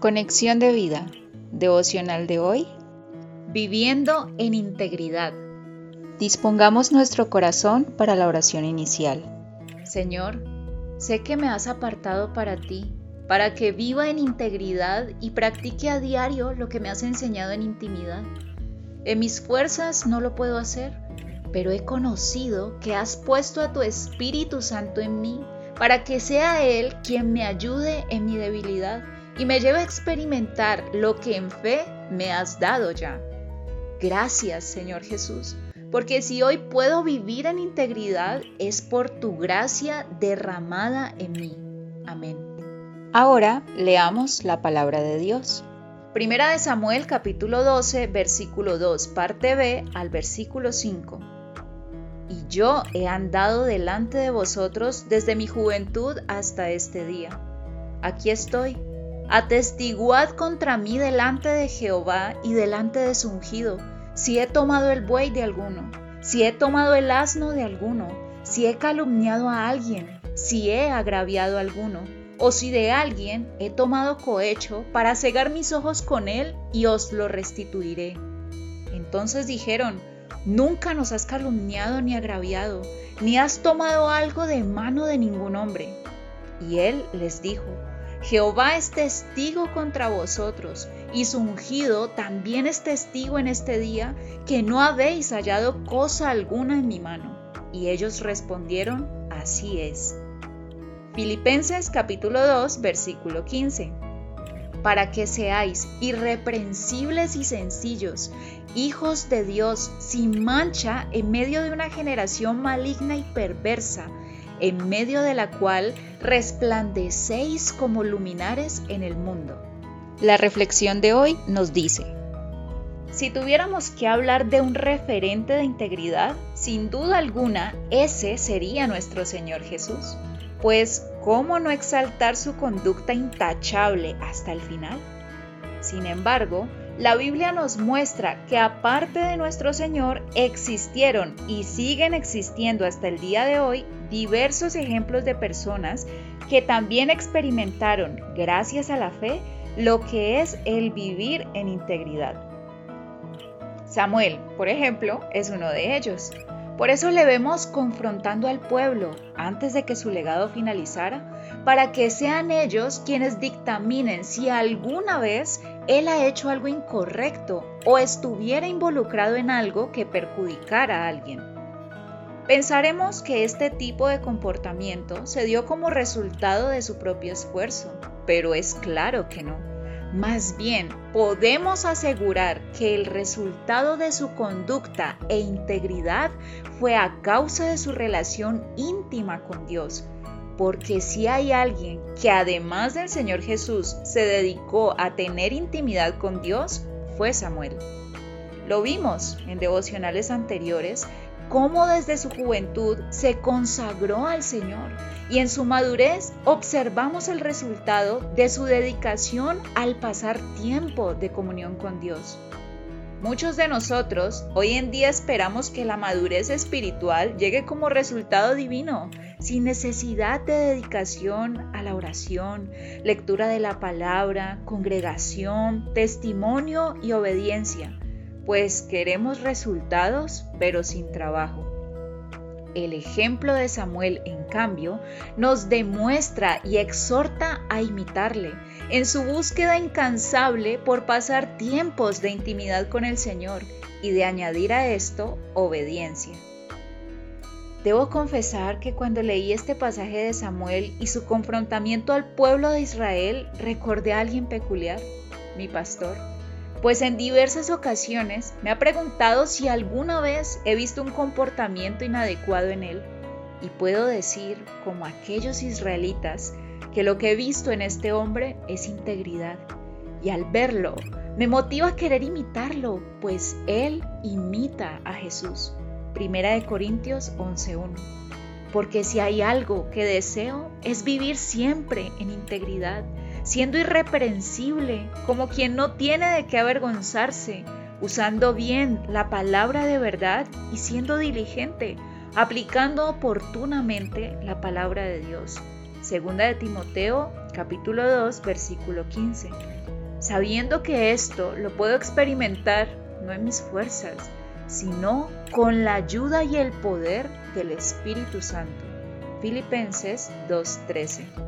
Conexión de vida. Devocional de hoy. Viviendo en integridad. Dispongamos nuestro corazón para la oración inicial. Señor, sé que me has apartado para ti, para que viva en integridad y practique a diario lo que me has enseñado en intimidad. En mis fuerzas no lo puedo hacer, pero he conocido que has puesto a tu Espíritu Santo en mí para que sea Él quien me ayude en mi debilidad y me lleve a experimentar lo que en fe me has dado ya. Gracias, Señor Jesús, porque si hoy puedo vivir en integridad es por tu gracia derramada en mí. Amén. Ahora leamos la palabra de Dios. Primera de Samuel capítulo 12, versículo 2, parte B al versículo 5 y yo he andado delante de vosotros desde mi juventud hasta este día. Aquí estoy. Atestiguad contra mí delante de Jehová y delante de su ungido, si he tomado el buey de alguno, si he tomado el asno de alguno, si he calumniado a alguien, si he agraviado a alguno, o si de alguien he tomado cohecho para cegar mis ojos con él y os lo restituiré. Entonces dijeron, Nunca nos has calumniado ni agraviado, ni has tomado algo de mano de ningún hombre. Y él les dijo, Jehová es testigo contra vosotros, y su ungido también es testigo en este día, que no habéis hallado cosa alguna en mi mano. Y ellos respondieron, así es. Filipenses capítulo 2, versículo 15 para que seáis irreprensibles y sencillos, hijos de Dios, sin mancha en medio de una generación maligna y perversa, en medio de la cual resplandecéis como luminares en el mundo. La reflexión de hoy nos dice, si tuviéramos que hablar de un referente de integridad, sin duda alguna, ese sería nuestro Señor Jesús. Pues, ¿cómo no exaltar su conducta intachable hasta el final? Sin embargo, la Biblia nos muestra que aparte de nuestro Señor existieron y siguen existiendo hasta el día de hoy diversos ejemplos de personas que también experimentaron, gracias a la fe, lo que es el vivir en integridad. Samuel, por ejemplo, es uno de ellos. Por eso le vemos confrontando al pueblo antes de que su legado finalizara, para que sean ellos quienes dictaminen si alguna vez él ha hecho algo incorrecto o estuviera involucrado en algo que perjudicara a alguien. Pensaremos que este tipo de comportamiento se dio como resultado de su propio esfuerzo, pero es claro que no. Más bien, podemos asegurar que el resultado de su conducta e integridad fue a causa de su relación íntima con Dios. Porque si hay alguien que además del Señor Jesús se dedicó a tener intimidad con Dios, fue Samuel. Lo vimos en devocionales anteriores cómo desde su juventud se consagró al Señor y en su madurez observamos el resultado de su dedicación al pasar tiempo de comunión con Dios. Muchos de nosotros hoy en día esperamos que la madurez espiritual llegue como resultado divino, sin necesidad de dedicación a la oración, lectura de la palabra, congregación, testimonio y obediencia pues queremos resultados pero sin trabajo. El ejemplo de Samuel, en cambio, nos demuestra y exhorta a imitarle en su búsqueda incansable por pasar tiempos de intimidad con el Señor y de añadir a esto obediencia. Debo confesar que cuando leí este pasaje de Samuel y su confrontamiento al pueblo de Israel, recordé a alguien peculiar, mi pastor pues en diversas ocasiones me ha preguntado si alguna vez he visto un comportamiento inadecuado en él, y puedo decir, como aquellos israelitas, que lo que he visto en este hombre es integridad, y al verlo me motiva a querer imitarlo, pues él imita a Jesús. Primera de Corintios 11:1. Porque si hay algo que deseo es vivir siempre en integridad siendo irreprensible, como quien no tiene de qué avergonzarse, usando bien la palabra de verdad y siendo diligente, aplicando oportunamente la palabra de Dios. Segunda de Timoteo, capítulo 2, versículo 15. sabiendo que esto lo puedo experimentar no en mis fuerzas, sino con la ayuda y el poder del Espíritu Santo. Filipenses 2:13.